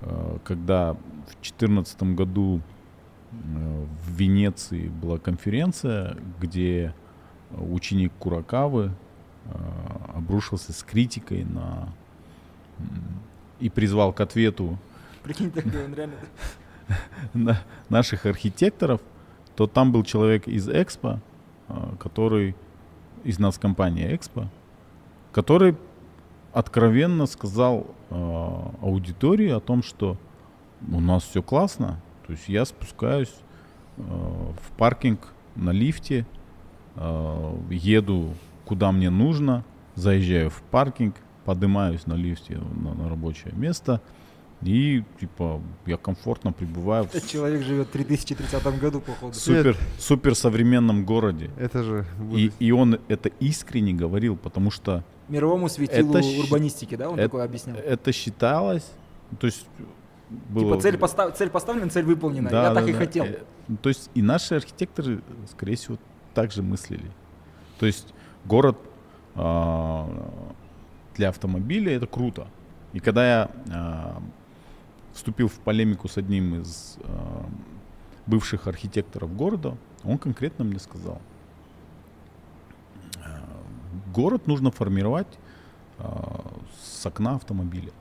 Speaker 2: э, когда в 2014 году э, в Венеции была конференция, где ученик Куракавы э, обрушился с критикой на и призвал к ответу
Speaker 3: Прикинь, такой он реально. [LAUGHS]
Speaker 2: наших архитекторов, то там был человек из Экспо, а, который из нас компании Экспо, который откровенно сказал а, аудитории о том, что у нас все классно, то есть я спускаюсь а, в паркинг на лифте, еду куда мне нужно, заезжаю в паркинг, поднимаюсь на лифте на, на рабочее место и типа я комфортно пребываю в
Speaker 3: Этот человек живет в 3030 году, походу.
Speaker 2: супер супер современном городе.
Speaker 1: Это же
Speaker 2: И,
Speaker 1: будет-
Speaker 2: и он это искренне говорил, потому что
Speaker 3: Мировому светилу
Speaker 2: Это
Speaker 3: урбанистики, да, он
Speaker 2: это-
Speaker 3: такое объяснял.
Speaker 2: это считалось, то есть было...
Speaker 3: Типа цель, постав- цель поставлена, цель выполнена.
Speaker 2: Да,
Speaker 3: Я так
Speaker 2: да,
Speaker 3: и
Speaker 2: да.
Speaker 3: хотел.
Speaker 2: Э, То есть и наши архитекторы, скорее всего, так же мыслили. То есть город а, для автомобиля это круто. И когда я а, вступил в полемику с одним из а, бывших архитекторов города, он конкретно мне сказал, а, город нужно формировать а, с окна автомобиля.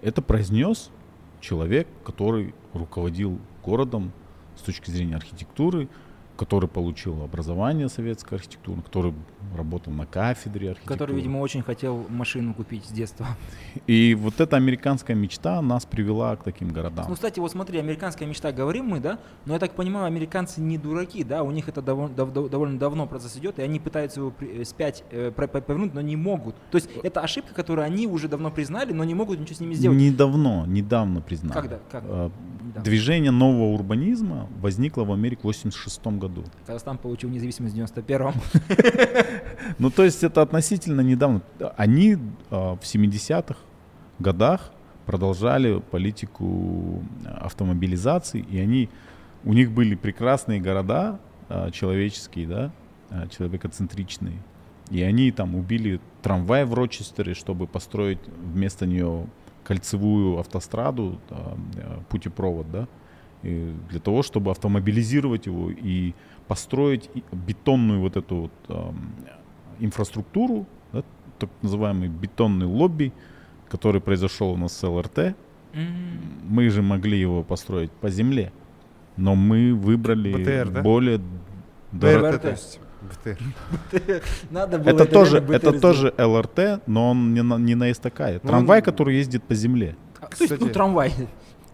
Speaker 2: Это произнес человек, который руководил городом с точки зрения архитектуры, который получил образование советской архитектуры, который работал на кафедре архитектуры.
Speaker 3: Который, видимо, очень хотел машину купить с детства.
Speaker 2: И вот эта американская мечта нас привела к таким городам.
Speaker 3: Ну, кстати, вот смотри, американская мечта, говорим мы, да, но я так понимаю, американцы не дураки, да, у них это довольно, дав- довольно давно процесс идет, и они пытаются его э, спять э, повернуть, но не могут. То есть это ошибка, которую они уже давно признали, но не могут ничего с ними сделать.
Speaker 2: Недавно, недавно признали.
Speaker 3: Когда? Как?
Speaker 2: Э,
Speaker 3: Недавно.
Speaker 2: Движение нового урбанизма возникло в Америке в 86 году.
Speaker 3: Казахстан получил независимость в 91-м. [LAUGHS]
Speaker 2: Ну, то есть это относительно недавно. Они э, в 70-х годах продолжали политику э, автомобилизации, и они, у них были прекрасные города э, человеческие, да, человекоцентричные. И они там убили трамвай в Рочестере, чтобы построить вместо нее кольцевую автостраду, э, путепровод, да, и для того, чтобы автомобилизировать его и построить бетонную вот эту вот эм, инфраструктуру, да, так называемый бетонный лобби, который произошел у нас с ЛРТ.
Speaker 3: М.
Speaker 2: Мы же могли его построить по земле, но мы выбрали
Speaker 1: БТР, да?
Speaker 2: более дорог-
Speaker 3: БРТ.
Speaker 1: то есть БТР.
Speaker 3: Надо было
Speaker 2: Это тоже,
Speaker 3: реально
Speaker 2: это
Speaker 3: БТР
Speaker 2: тоже ЛРТ, но он не на, не на эстакаде.
Speaker 1: Ну,
Speaker 2: Трамвай, который ездит по земле.
Speaker 3: А, ну,
Speaker 1: Кстати.
Speaker 3: трамвай.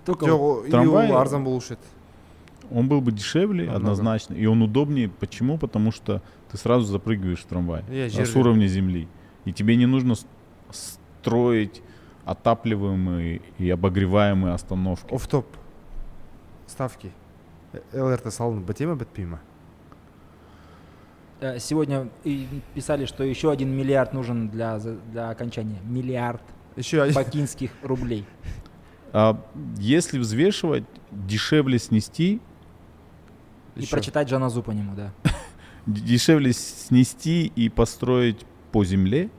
Speaker 3: Только
Speaker 1: Жоқ, и
Speaker 2: Трамвай-
Speaker 1: ол арзан болушы еді
Speaker 2: Он был бы дешевле
Speaker 1: Намного.
Speaker 2: однозначно, и он удобнее. Почему? Потому что ты сразу запрыгиваешь в трамвай
Speaker 1: Иә,
Speaker 2: а, с
Speaker 1: жерде.
Speaker 2: уровня земли, и тебе не нужно с- строить отапливаемые и обогреваемые остановки.
Speaker 1: оф топ ставки лрт салынып біте ма бітпей ма
Speaker 3: Э, Сегодня и писали, что еще один миллиард нужен для, за- для окончания. Миллиард
Speaker 1: еще один
Speaker 3: бакинских рублей. [LAUGHS]
Speaker 2: А если взвешивать, дешевле снести,
Speaker 3: И
Speaker 1: Еще.
Speaker 3: прочитать Жаназу по нему, да. [LAUGHS]
Speaker 2: дешевле снести и построить по земле.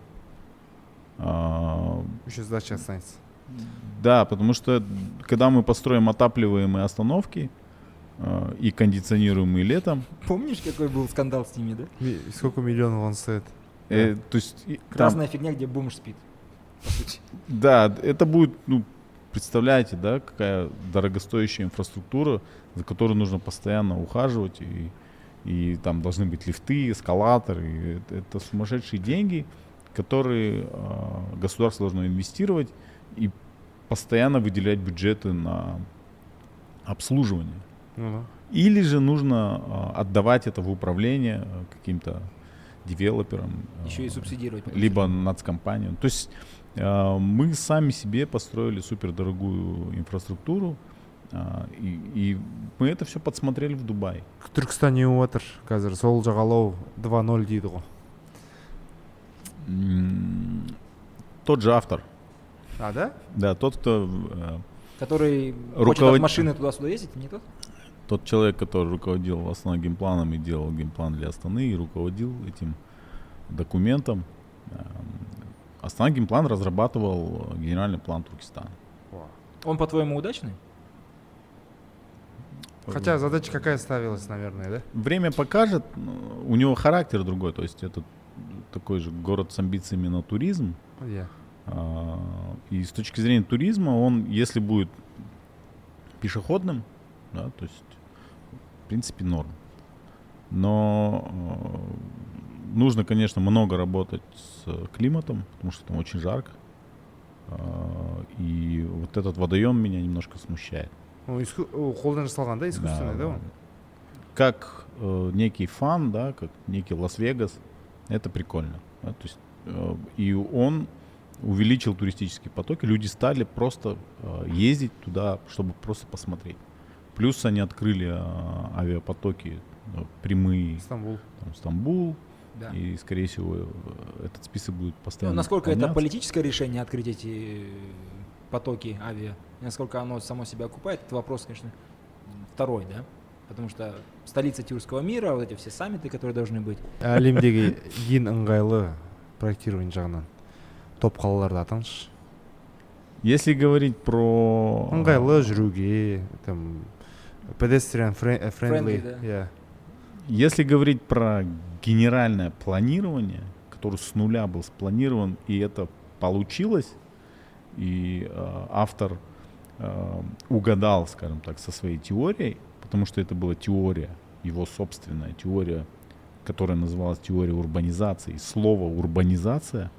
Speaker 2: А,
Speaker 1: еще сдача останется
Speaker 2: Да, потому что когда мы построим отапливаемые остановки а, и кондиционируемые летом,
Speaker 3: Помнишь, какой был скандал с ними, да?
Speaker 1: Ми- сколько миллионов он стоит
Speaker 2: э, то есть и там-
Speaker 3: Красная фигня, где бомж спит.
Speaker 2: Да, это будет, ну, представляете, да, какая дорогостоящая инфраструктура, за которой нужно постоянно ухаживать, и, и там должны быть лифты, эскалаторы. Это, это сумасшедшие деньги, которые а, государство должно инвестировать и постоянно выделять бюджеты на обслуживание.
Speaker 1: ну да
Speaker 2: Или же нужно а, отдавать это в управление а, каким-то девелоперам.
Speaker 3: Еще и субсидировать.
Speaker 2: либо нацкомпанию. То есть э, мы сами себе построили супердорогую инфраструктуру, а, и, и мы это все подсмотрели в Дубае.
Speaker 1: түркістан не жатыр қазір сол жағалау 2-0 дейді ғой
Speaker 2: М, Тот же автор,
Speaker 1: А, да?
Speaker 2: да, тот, кто, э,
Speaker 3: Который хочет
Speaker 2: Руковод-
Speaker 3: от машины туда-сюда ездить, не тот?
Speaker 2: тот человек, который руководил основным геймпланом и делал геймплан для Астаны и руководил этим документом. Астанагенплан разрабатывал э, генеральный план Туркестана.
Speaker 3: Он, по-твоему, удачный?
Speaker 1: Хотя задача какая ставилась, наверное, да?
Speaker 2: Время покажет, ну, у него характер другой, то есть это такой же город с амбициями на туризм.
Speaker 1: Я.
Speaker 2: А, И с точки зрения туризма, он, если будет пешеходным, да, то есть, в принципе, норм. Но э, нужно, конечно, много работать с климатом, потому что там очень жарко. А, И вот этот водоем меня немножко смущает.
Speaker 1: Ну, қолдан жасалған да искусственный да он
Speaker 2: Как э, некий фан, да, как некий Лас-Вегас, это прикольно. да, то есть, э, и он увеличил туристические потоки, люди стали просто э, ездить туда, чтобы просто посмотреть. Плюс они открыли э, авиапотоки э, прямые,
Speaker 1: Стамбул
Speaker 2: там, Стамбул,
Speaker 3: Да.
Speaker 2: и, скорее всего, этот список будет
Speaker 3: Ну,
Speaker 2: постоянно
Speaker 3: насколько это
Speaker 2: пополняться.
Speaker 3: политическое решение открыть эти э, потоки авиа, и насколько оно само себя окупает, это вопрос, конечно, второй, да? Потому что столица тюркского мира, вот эти все саммиты, которые должны быть.
Speaker 1: әлемдегі [LAUGHS] ең ыңғайлы проектирование жағынан топ қалаларды атаңызшы
Speaker 2: Если говорить про...
Speaker 1: ыңғайлы жүруге там pedestrian э, friendly
Speaker 3: Friendly, да.
Speaker 1: иә
Speaker 2: Если говорить про генеральное планирование, которое с нуля был спланирован, и это получилось, и э, автор э, угадал, скажем так, со своей теорией, потому что это была теория, его собственная теория, которая называлась теория урбанизации. Слово урбанизация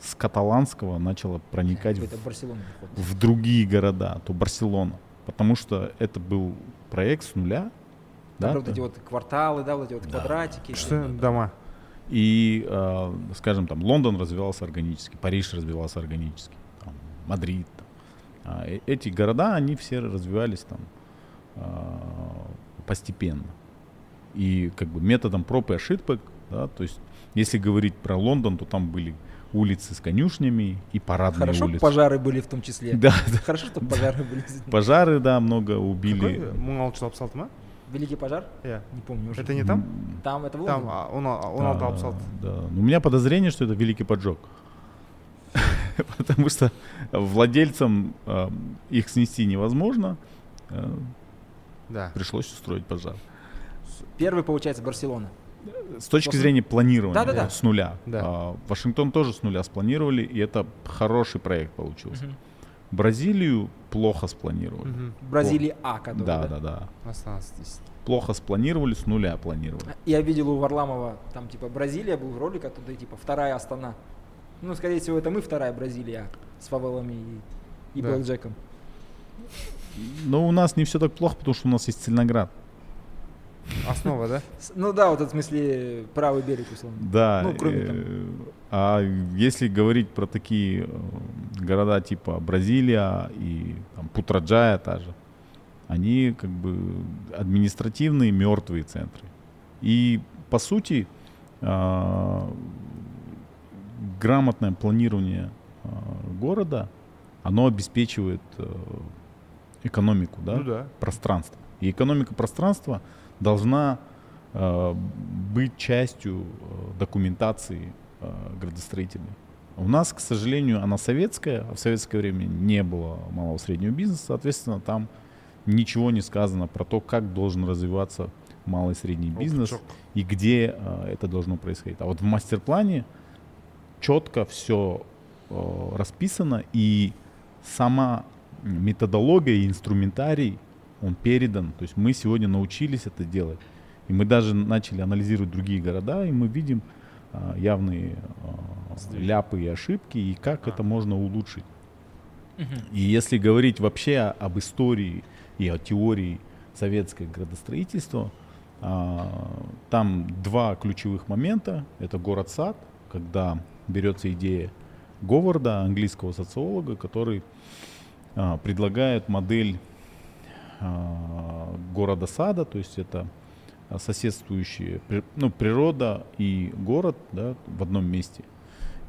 Speaker 2: с каталанского начало проникать в в другие города, то Барселона. Потому что это был проект с нуля.
Speaker 3: Да, вот эти вот кварталы, да, вот эти вот
Speaker 2: Да.
Speaker 3: квадратики.
Speaker 1: күшті дома
Speaker 2: И, э, скажем, там Лондон развивался органически, Париж развивался органически, там, Мадрид. там. А, э- эти города, они все развивались там а, постепенно. И как бы методом проб и ошибок, да, то есть если говорить про Лондон, то там были улицы с конюшнями и парадные
Speaker 3: Хорошо,
Speaker 2: улицы.
Speaker 3: пожары были в том числе.
Speaker 2: Да,
Speaker 3: Хорошо, что пожары были.
Speaker 2: пожары, да, много
Speaker 1: Какой?
Speaker 2: убили.
Speaker 1: алты ма
Speaker 3: Великий пожар?
Speaker 1: иә
Speaker 3: Не помню уже.
Speaker 1: это не там
Speaker 3: Там это
Speaker 1: там а, он а, он алты алпыс алты
Speaker 2: Да, но у меня подозрение, что это великий поджог. [LAUGHS] Потому что владельцам э, их снести невозможно. э,
Speaker 1: да
Speaker 2: Пришлось устроить пожар.
Speaker 3: Первый, получается, Барселона.
Speaker 2: С точки
Speaker 3: После-
Speaker 2: зрения планирования,
Speaker 3: Да-да-да.
Speaker 2: вот с нуля.
Speaker 1: Да.
Speaker 2: А, Вашингтон тоже с нуля спланировали, и это хороший проект получился. Бразилию плохо спланировали.
Speaker 1: Мгм.
Speaker 3: Бразилия А, который,
Speaker 2: Да, да, да.
Speaker 1: осталось здесь
Speaker 2: Плохо спланировали, с нуля планировали.
Speaker 3: Я видел у Варламова, там типа Бразилия был ролик оттуда, типа вторая Астана. Ну, скорее всего, это мы вторая Бразилия с фавелами и, и
Speaker 1: Да.
Speaker 3: блэкджеком.
Speaker 2: Но у нас не все так плохо, потому что у нас есть Цельноград.
Speaker 1: Основа да
Speaker 3: Ну да, вот в смысле правый берег, условно.
Speaker 2: Да.
Speaker 3: Ну, кроме там-
Speaker 2: э, А если говорить про такие э, города типа Бразилия и там, Путраджая та же, они как бы административные мертвые центры. И по сути а, грамотное планирование города, оно обеспечивает э, экономику, да?
Speaker 1: ну да
Speaker 2: пространства. И экономика пространства должна э, быть частью э, документации э, градостроительной. У нас, к сожалению, она советская, а в советское время не было малого среднего бизнеса, соответственно, там ничего не сказано про то, как должен развиваться малый и средний бизнес
Speaker 1: Опачок.
Speaker 2: и где это должно происходить. А вот в мастер-плане четко все расписано, и сама методология и инструментарий, он передан. То есть мы сегодня научились это делать. И мы даже начали анализировать другие города, и мы видим а, явные а, ляпы и ошибки, и как
Speaker 1: А.
Speaker 2: это можно улучшить.
Speaker 3: Мгм.
Speaker 2: И если говорить вообще об истории и о теории советского градостроительства, а, там два ключевых момента. Это город-сад, когда берется идея Говарда, английского социолога, который а, предлагает модель а, города-сада, то есть это а, соседствующие, ну, природа и город да, в одном месте.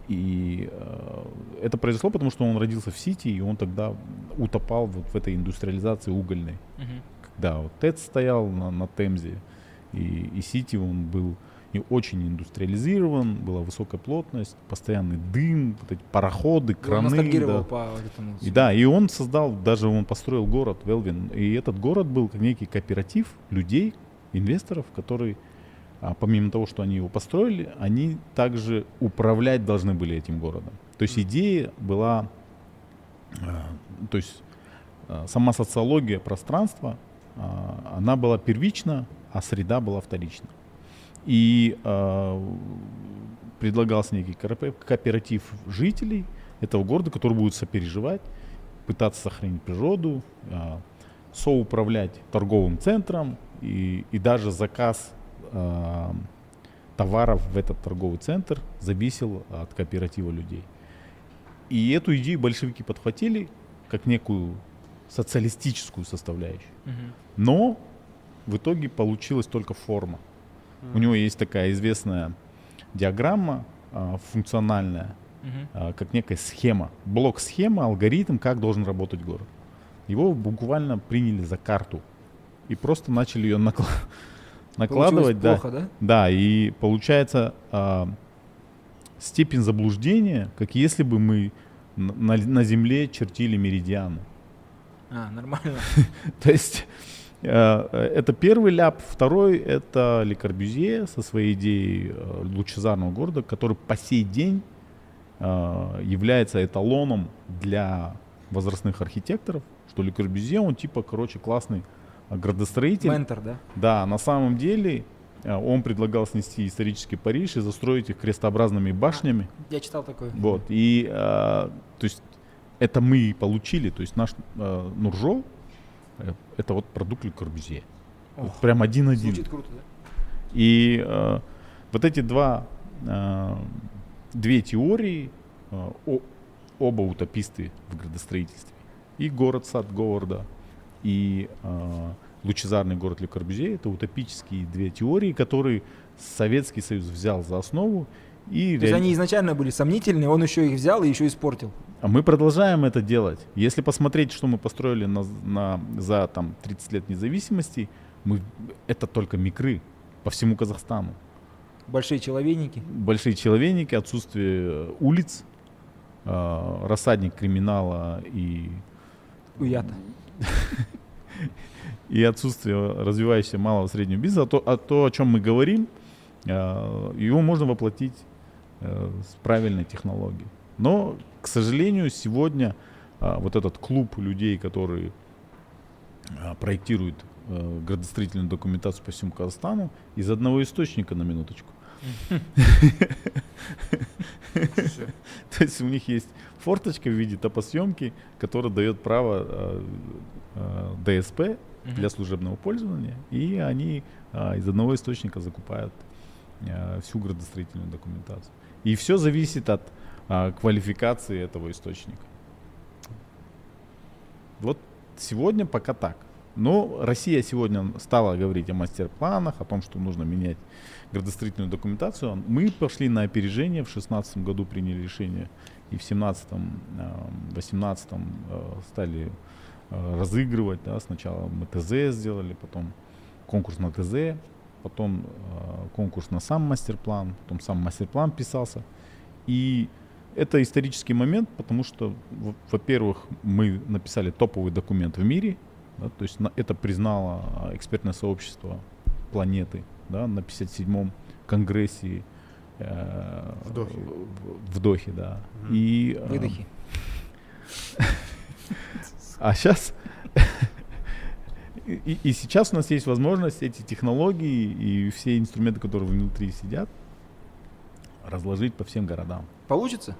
Speaker 2: и э, это произошло, потому что он родился в Сити, и он тогда утопал вот в этой индустриализации угольной.
Speaker 3: Мгм.
Speaker 2: Когда вот ТЭЦ стоял на, на Темзе, и, и Сити он был и очень индустриализирован, была высокая плотность, постоянный дым, вот эти пароходы,
Speaker 3: Он
Speaker 2: краны. да.
Speaker 3: по этому.
Speaker 2: И да, и он создал, даже он построил город Велвин, и этот город был как некий кооператив людей, инвесторов, которые, а, помимо того, что они его построили, они также управлять должны были этим городом. То есть идея была, а, то есть а, сама социология пространства, она была первична, а среда была вторична. И а, предлагался некий кооператив- жителей этого города, который будет сопереживать, пытаться сохранить природу, а, соуправлять торговым центром и, и даже заказ а, товаров в этот торговый центр зависел от кооператива людей. И эту идею большевики подхватили как некую социалистическую составляющую.
Speaker 3: Мгм.
Speaker 2: Но в итоге получилась только форма. У него есть такая известная диаграмма а, функциональная, а, как некая схема, блок-схема, алгоритм, как должен работать город. Его буквально приняли за карту и просто начали ее накла- накладывать. Да,
Speaker 3: плохо, да?
Speaker 2: да, и получается а, степень заблуждения, как если бы мы на, на- Земле чертили меридианы.
Speaker 3: А, нормально. [LAUGHS]
Speaker 2: То есть это первый ляп. Второй — это Ле Корбюзье со своей идеей э, лучезарного города, который по сей день э, является эталоном для возрастных архитекторов, что Ле Корбюзье, он типа, короче, классный э, градостроитель.
Speaker 3: Ментор, да?
Speaker 2: Да, на самом деле э, он предлагал снести исторический Париж и застроить их крестообразными башнями.
Speaker 3: Я читал такое.
Speaker 2: Вот, и э, то есть это мы и получили, то есть наш э, Нуржо, э, это вот продукт Ле Корбюзье. Вот прям один-один.
Speaker 3: Звучит круто, да?
Speaker 2: И э, вот эти два, э, две теории, э, о- оба утописты в градостроительстве. И город-сад Говарда, и э, лучезарный город Ле Корбюзье, это утопические две теории, которые Советский Союз взял за основу. И
Speaker 3: То есть они изначально были сомнительные, он еще их взял и еще испортил.
Speaker 2: а мы продолжаем это делать. Если посмотреть, что мы построили на, на- за там, 30 лет независимости, мы, это только микры по всему Казахстану.
Speaker 3: Большие человейники.
Speaker 2: Большие человейники, отсутствие э, улиц, э, рассадник криминала и,
Speaker 3: Уята. [LAUGHS]
Speaker 2: и отсутствие развивающегося малого и среднего бизнеса. А то, а то, о чем мы говорим, э, его можно воплотить с правильной технологией. Но, к сожалению, сегодня а, вот этот клуб людей, которые а, проектируют э, градостроительную документацию по всему Казахстану, из одного источника на минуточку. [LAUGHS] То есть у них есть форточка в виде топосъемки, которая дает право э, э, ДСП для служебного пользования, и они а, из одного источника закупают всю градостроительную документацию. И все зависит от а, квалификации этого источника. Вот сегодня пока так. Но Россия сегодня стала говорить о мастер-планах, о том, что нужно менять градостроительную документацию. Мы пошли на опережение, в 2016 году приняли решение, и в 2017, 2018 стали э, разыгрывать. Да, сначала мы ТЗ сделали, потом конкурс на ТЗ, потом э, конкурс на сам мастер-план, потом сам мастер-план писался. И это исторический момент, потому что, во- во-первых, мы написали топовый документ в мире, да, то есть на- это признало экспертное сообщество планеты да, на 57-м конгрессе э,
Speaker 1: В Дохе.
Speaker 2: в- в Дохе, да.
Speaker 1: Мгм.
Speaker 2: И, э,
Speaker 3: Выдохи. [LAUGHS]
Speaker 2: а сейчас и, и сейчас у нас есть возможность эти технологии и все инструменты, которые внутри сидят, разложить по всем городам.
Speaker 3: Получится?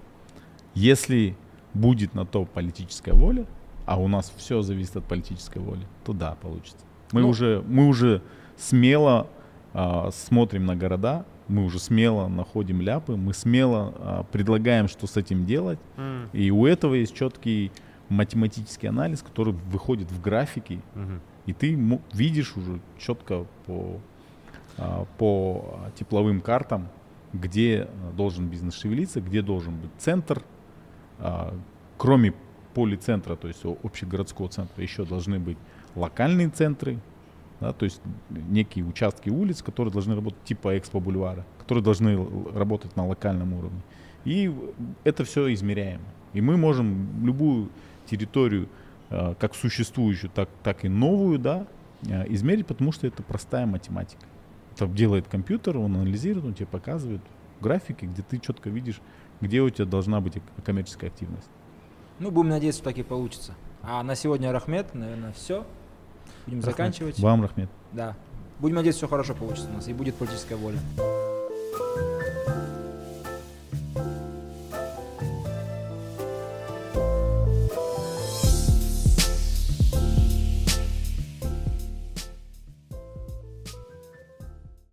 Speaker 2: Если будет на то политическая воля, а у нас все зависит от политической воли, то да, получится. Мы
Speaker 3: Ну-
Speaker 2: уже мы уже смело а, смотрим на города, мы уже смело находим ляпы, мы смело а, предлагаем, что с этим делать.
Speaker 1: М,
Speaker 2: И у этого есть четкий математический анализ, который выходит в графики,
Speaker 1: мгм.
Speaker 2: И ты видишь уже четко по, а, по а, тепловым картам, где должен бизнес шевелиться, где должен быть центр. А, кроме полицентра, то есть общегородского центра, еще должны быть локальные центры, да, то есть некие участки улиц, которые должны работать типа экспо-бульвара, которые должны работать на локальном уровне. И это все измеряемо. И мы можем любую территорию, как существующую, так, так и новую, да, э, измерить, потому что это простая математика. Это делает компьютер, он анализирует, он тебе показывает графики, где ты четко видишь, где у тебя должна быть коммерческая активность.
Speaker 3: Ну, будем надеяться, что так и получится. А на сегодня, Рахмет, наверное, все. Будем
Speaker 2: Рахмет.
Speaker 3: заканчивать.
Speaker 2: Вам, Рахмет.
Speaker 3: Да. Будем надеяться, все хорошо получится у нас и будет политическая воля.